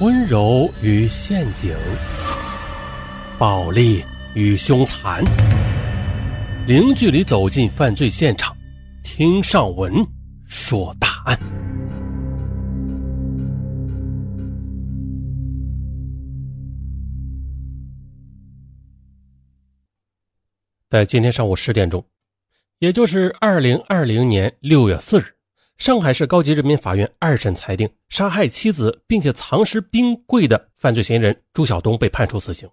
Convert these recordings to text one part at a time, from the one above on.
温柔与陷阱，暴力与凶残，零距离走进犯罪现场，听上文说大案。在今天上午十点钟，也就是二零二零年六月四日。上海市高级人民法院二审裁定，杀害妻子并且藏尸冰柜的犯罪嫌疑人朱晓东被判处死刑。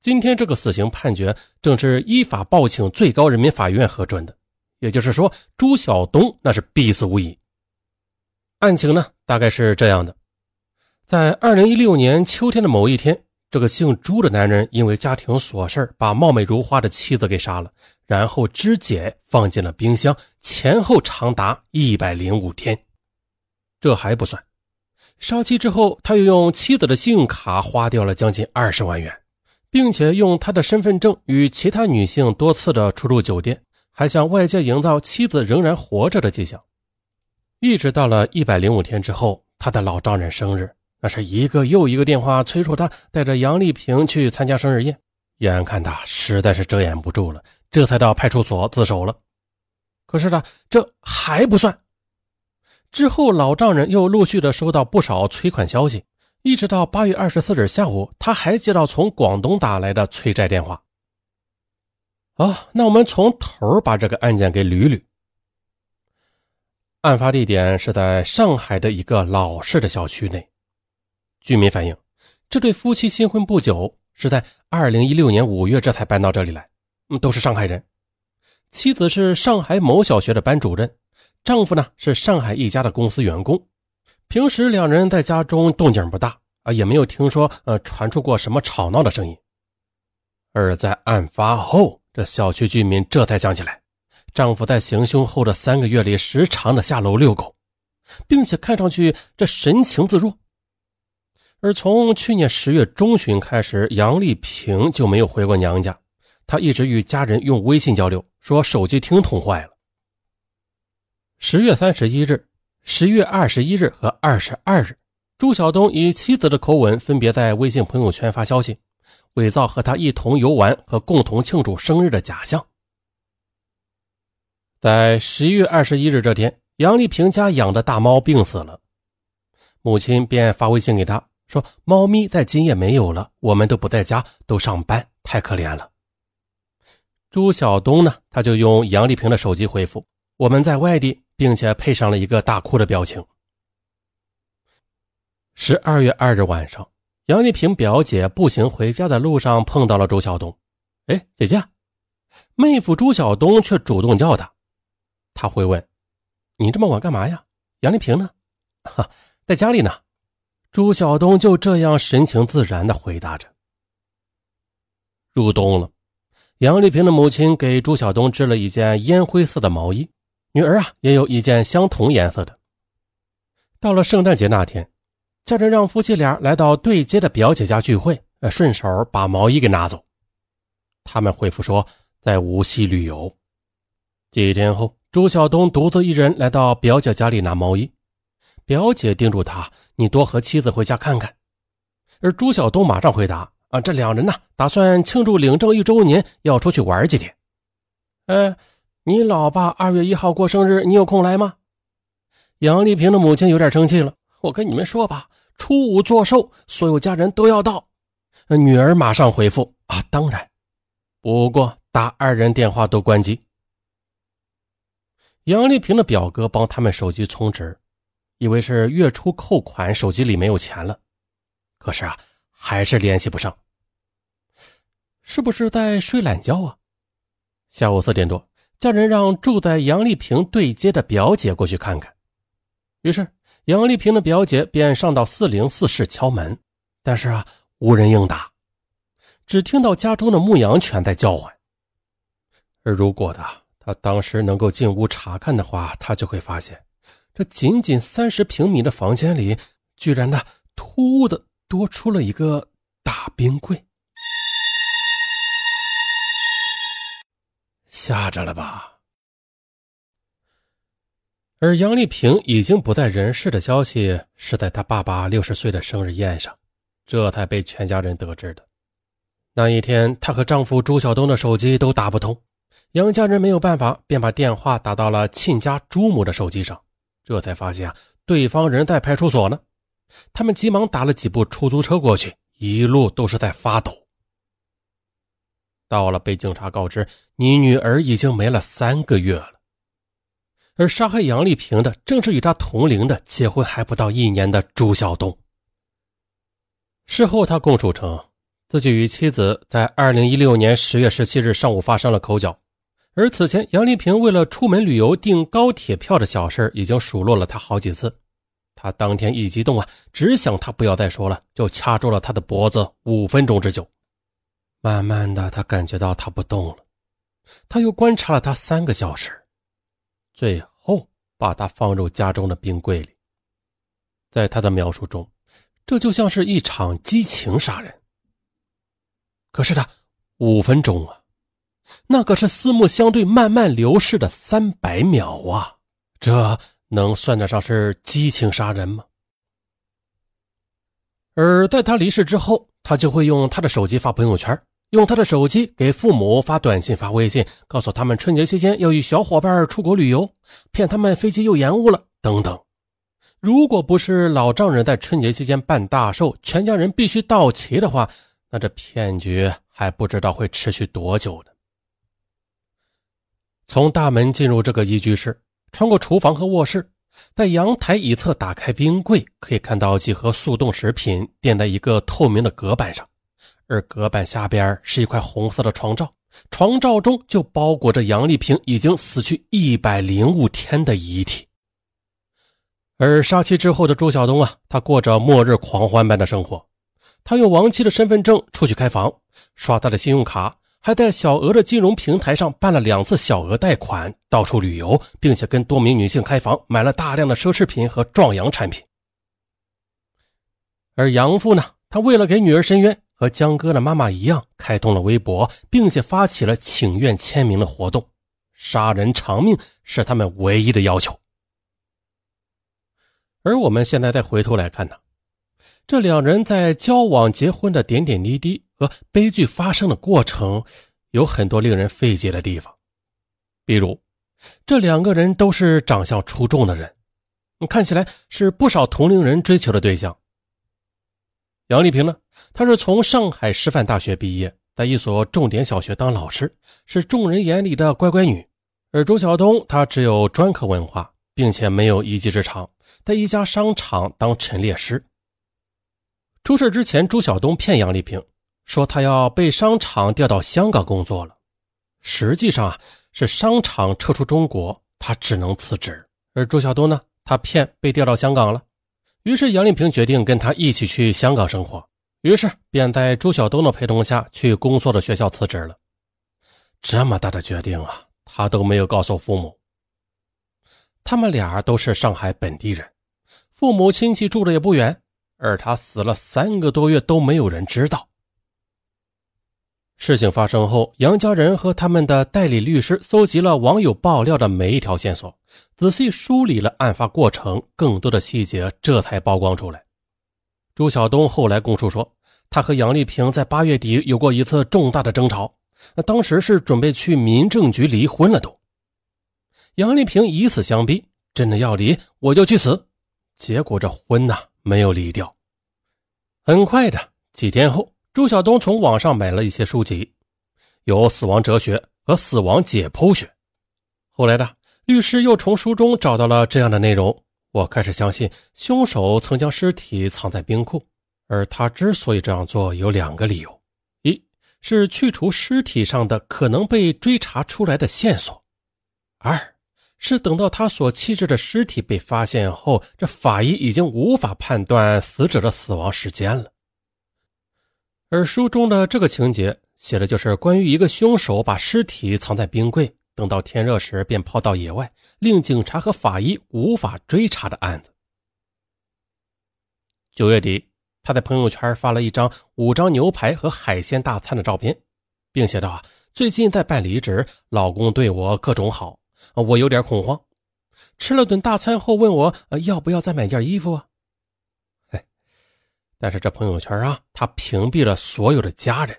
今天这个死刑判决正是依法报请最高人民法院核准的，也就是说，朱晓东那是必死无疑。案情呢，大概是这样的：在二零一六年秋天的某一天。这个姓朱的男人因为家庭琐事把貌美如花的妻子给杀了，然后肢解放进了冰箱，前后长达一百零五天。这还不算，杀妻之后，他又用妻子的信用卡花掉了将近二十万元，并且用他的身份证与其他女性多次的出入酒店，还向外界营造妻子仍然活着的迹象。一直到了一百零五天之后，他的老丈人生日。那是一个又一个电话催促他带着杨丽萍去参加生日宴，眼看他实在是遮掩不住了，这才到派出所自首了。可是呢，这还不算，之后老丈人又陆续的收到不少催款消息，一直到八月二十四日下午，他还接到从广东打来的催债电话。好，那我们从头把这个案件给捋捋。案发地点是在上海的一个老式的小区内。居民反映，这对夫妻新婚不久，是在二零一六年五月这才搬到这里来。嗯，都是上海人。妻子是上海某小学的班主任，丈夫呢是上海一家的公司员工。平时两人在家中动静不大啊，也没有听说呃传出过什么吵闹的声音。而在案发后，这小区居民这才想起来，丈夫在行凶后的三个月里，时常的下楼遛狗，并且看上去这神情自若。而从去年十月中旬开始，杨丽萍就没有回过娘家。他一直与家人用微信交流，说手机听筒坏了。十月三十一日、十月二十一日和二十二日，朱晓东以妻子的口吻分别在微信朋友圈发消息，伪造和他一同游玩和共同庆祝生日的假象。在十一月二十一日这天，杨丽萍家养的大猫病死了，母亲便发微信给他。说猫咪在今夜没有了，我们都不在家，都上班，太可怜了。朱晓东呢，他就用杨丽萍的手机回复：“我们在外地，并且配上了一个大哭的表情。”十二月二日晚上，杨丽萍表姐步行回家的路上碰到了朱晓东。哎，姐姐，妹夫朱晓东却主动叫她。他会问：“你这么晚干嘛呀？”杨丽萍呢？哈，在家里呢。朱晓东就这样神情自然地回答着。入冬了，杨丽萍的母亲给朱晓东织了一件烟灰色的毛衣，女儿啊也有一件相同颜色的。到了圣诞节那天，家人让夫妻俩来到对街的表姐家聚会，顺手把毛衣给拿走。他们回复说在无锡旅游。几天后，朱晓东独自一人来到表姐家里拿毛衣。表姐叮嘱他：“你多和妻子回家看看。”而朱晓东马上回答：“啊，这两人呢，打算庆祝领证一周年，要出去玩几天。”哎，你老爸二月一号过生日，你有空来吗？杨丽萍的母亲有点生气了：“我跟你们说吧，初五做寿，所有家人都要到。”女儿马上回复：“啊，当然。”不过打二人电话都关机。杨丽萍的表哥帮他们手机充值。以为是月初扣款，手机里没有钱了，可是啊，还是联系不上。是不是在睡懒觉啊？下午四点多，家人让住在杨丽萍对街的表姐过去看看。于是杨丽萍的表姐便上到四零四室敲门，但是啊，无人应答，只听到家中的牧羊犬在叫唤。而如果的他当时能够进屋查看的话，他就会发现。这仅仅三十平米的房间里，居然呢突兀的多出了一个大冰柜，吓着了吧？而杨丽萍已经不在人世的消息是在她爸爸六十岁的生日宴上，这才被全家人得知的。那一天，她和丈夫朱晓东的手机都打不通，杨家人没有办法，便把电话打到了亲家朱母的手机上，这才发现啊，对方人在派出所呢。他们急忙打了几部出租车过去，一路都是在发抖。到了，被警察告知你女儿已经没了三个月了。而杀害杨丽萍的正是与她同龄的、结婚还不到一年的朱晓东。事后，他供述称，自己与妻子在二零一六年十月十七日上午发生了口角，而此前杨丽萍为了出门旅游订高铁票的小事已经数落了他好几次。他当天一激动啊，只想他不要再说了，就掐住了他的脖子五分钟之久。慢慢的，他感觉到他不动了，他又观察了他三个小时。最后把他放入家中的冰柜里。在他的描述中，这就像是一场激情杀人。可是他五分钟啊，那可是四目相对慢慢流逝的三百秒啊，这能算得上是激情杀人吗？而在他离世之后，他就会用他的手机发朋友圈。用他的手机给父母发短信、发微信，告诉他们春节期间要与小伙伴出国旅游，骗他们飞机又延误了等等。如果不是老丈人在春节期间办大寿，全家人必须到齐的话，那这骗局还不知道会持续多久呢。从大门进入这个一居室，穿过厨房和卧室，在阳台一侧打开冰柜，可以看到几盒速冻食品垫在一个透明的隔板上。而隔板下边是一块红色的床罩，床罩中就包裹着杨丽萍已经死去一百零五天的遗体。而杀妻之后的朱晓东啊，他过着末日狂欢般的生活。他用亡妻的身份证出去开房，刷他的信用卡，还在小额的金融平台上办了两次小额贷款，到处旅游，并且跟多名女性开房，买了大量的奢侈品和壮阳产品。而杨父呢，他为了给女儿伸冤。和江哥的妈妈一样，开通了微博，并且发起了请愿签名的活动。杀人偿命是他们唯一的要求。而我们现在再回头来看呢，这两人在交往、结婚的点点滴滴和悲剧发生的过程，有很多令人费解的地方。比如，这两个人都是长相出众的人，看起来是不少同龄人追求的对象。杨丽萍呢？她是从上海师范大学毕业，在一所重点小学当老师，是众人眼里的乖乖女。而朱晓东，他只有专科文化，并且没有一技之长，在一家商场当陈列师。出事之前，朱晓东骗杨丽萍说他要被商场调到香港工作了，实际上啊是商场撤出中国，他只能辞职。而朱晓东呢，他骗被调到香港了。于是杨丽萍决定跟他一起去香港生活，于是便在朱晓东的陪同下去工作的学校辞职了。这么大的决定啊，他都没有告诉父母。他们俩都是上海本地人，父母亲戚住的也不远，而他死了三个多月都没有人知道。事情发生后，杨家人和他们的代理律师搜集了网友爆料的每一条线索，仔细梳理了案发过程，更多的细节这才曝光出来。朱晓东后来供述说，他和杨丽萍在八月底有过一次重大的争吵，那当时是准备去民政局离婚了都。杨丽萍以死相逼，真的要离我就去死。结果这婚呐没有离掉。很快的几天后。朱晓东从网上买了一些书籍，有死亡哲学和死亡解剖学。后来呢律师又从书中找到了这样的内容，我开始相信凶手曾将尸体藏在冰库，而他之所以这样做有两个理由：一是去除尸体上的可能被追查出来的线索；二是等到他所弃置的尸体被发现后，这法医已经无法判断死者的死亡时间了。而书中的这个情节写的就是关于一个凶手把尸体藏在冰柜，等到天热时便抛到野外，令警察和法医无法追查的案子。九月底，他在朋友圈发了一张五张牛排和海鲜大餐的照片，并写道：“啊，最近在办离职，老公对我各种好，我有点恐慌。吃了顿大餐后问我要不要再买件衣服啊？但是这朋友圈啊，他屏蔽了所有的家人。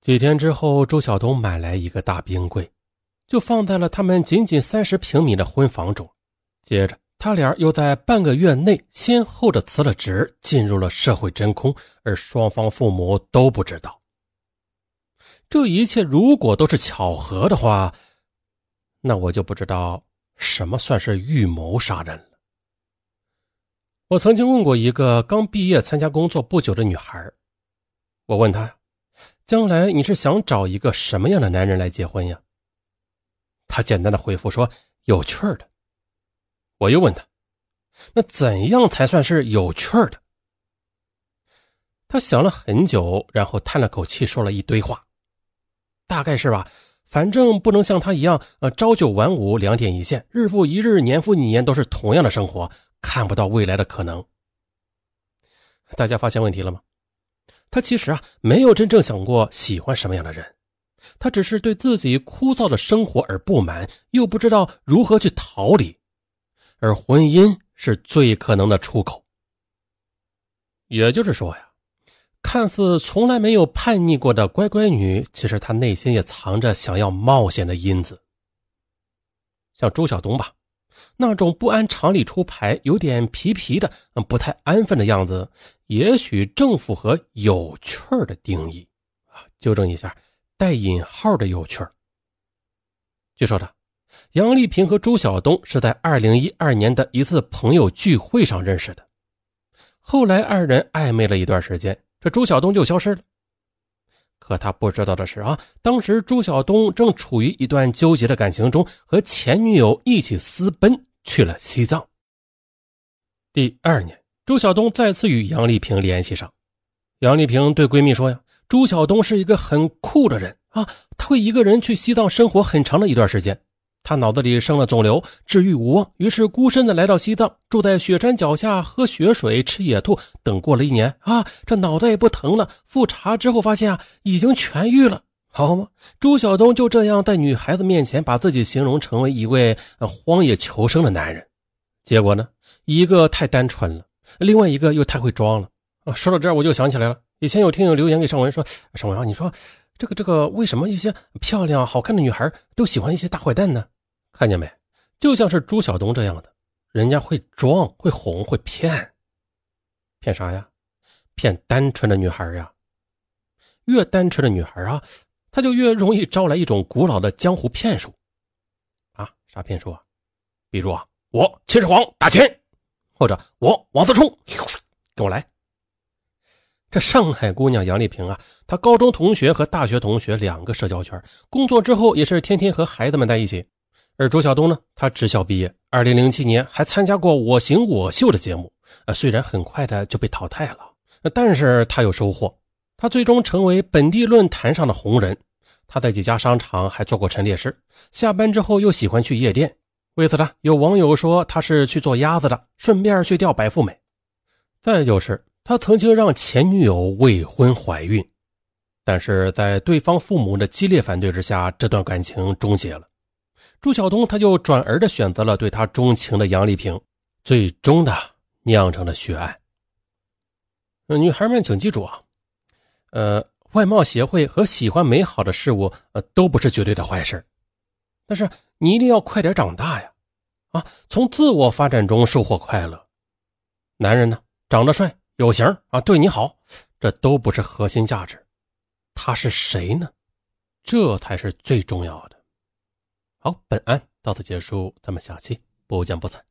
几天之后，周晓东买来一个大冰柜，就放在了他们仅仅三十平米的婚房中。接着，他俩又在半个月内先后的辞了职，进入了社会真空，而双方父母都不知道。这一切如果都是巧合的话，那我就不知道什么算是预谋杀人了。我曾经问过一个刚毕业参加工作不久的女孩，我问她：“将来你是想找一个什么样的男人来结婚呀？”她简单的回复说：“有趣的。”我又问她：“那怎样才算是有趣的？”她想了很久，然后叹了口气，说了一堆话。大概是吧，反正不能像他一样，呃，朝九晚五，两点一线，日复一日，年复一年，都是同样的生活，看不到未来的可能。大家发现问题了吗？他其实啊，没有真正想过喜欢什么样的人，他只是对自己枯燥的生活而不满，又不知道如何去逃离，而婚姻是最可能的出口。也就是说呀。看似从来没有叛逆过的乖乖女，其实她内心也藏着想要冒险的因子。像周晓东吧，那种不按常理出牌、有点皮皮的、不太安分的样子，也许正符合有趣儿的定义啊。纠正一下，带引号的有趣儿据说的，杨丽萍和朱晓东是在二零一二年的一次朋友聚会上认识的，后来二人暧昧了一段时间。这朱晓东就消失了，可他不知道的是啊，当时朱晓东正处于一段纠结的感情中，和前女友一起私奔去了西藏。第二年，朱晓东再次与杨丽萍联系上，杨丽萍对闺蜜说呀：“朱晓东是一个很酷的人啊，他会一个人去西藏生活很长的一段时间。”他脑子里生了肿瘤，治愈无望，于是孤身的来到西藏，住在雪山脚下，喝雪水，吃野兔。等过了一年啊，这脑袋也不疼了。复查之后发现啊，已经痊愈了，好吗？朱晓东就这样在女孩子面前把自己形容成为一位荒野求生的男人，结果呢，一个太单纯了，另外一个又太会装了啊。说到这儿，我就想起来了，以前有听友留言给尚文说：“尚文啊，你说这个这个，为什么一些漂亮好看的女孩都喜欢一些大坏蛋呢？”看见没？就像是朱晓东这样的，人家会装、会哄、会骗，骗啥呀？骗单纯的女孩呀。越单纯的女孩啊，她就越容易招来一种古老的江湖骗术。啊，啥骗术啊？比如啊，我秦始皇打钱，或者我王思聪，跟我来。这上海姑娘杨丽萍啊，她高中同学和大学同学两个社交圈，工作之后也是天天和孩子们在一起。而周晓东呢，他职校毕业，二零零七年还参加过《我行我秀》的节目，呃，虽然很快的就被淘汰了，但是他有收获，他最终成为本地论坛上的红人。他在几家商场还做过陈列师，下班之后又喜欢去夜店。为此呢，有网友说他是去做鸭子的，顺便去钓白富美。再就是他曾经让前女友未婚怀孕，但是在对方父母的激烈反对之下，这段感情终结了。朱晓东他就转而的选择了对他钟情的杨丽萍，最终的酿成了血案。女孩们请记住啊，呃，外貌协会和喜欢美好的事物，呃，都不是绝对的坏事，但是你一定要快点长大呀，啊，从自我发展中收获快乐。男人呢，长得帅有型啊，对你好，这都不是核心价值，他是谁呢？这才是最重要的。好，本案到此结束，咱们下期不见不散。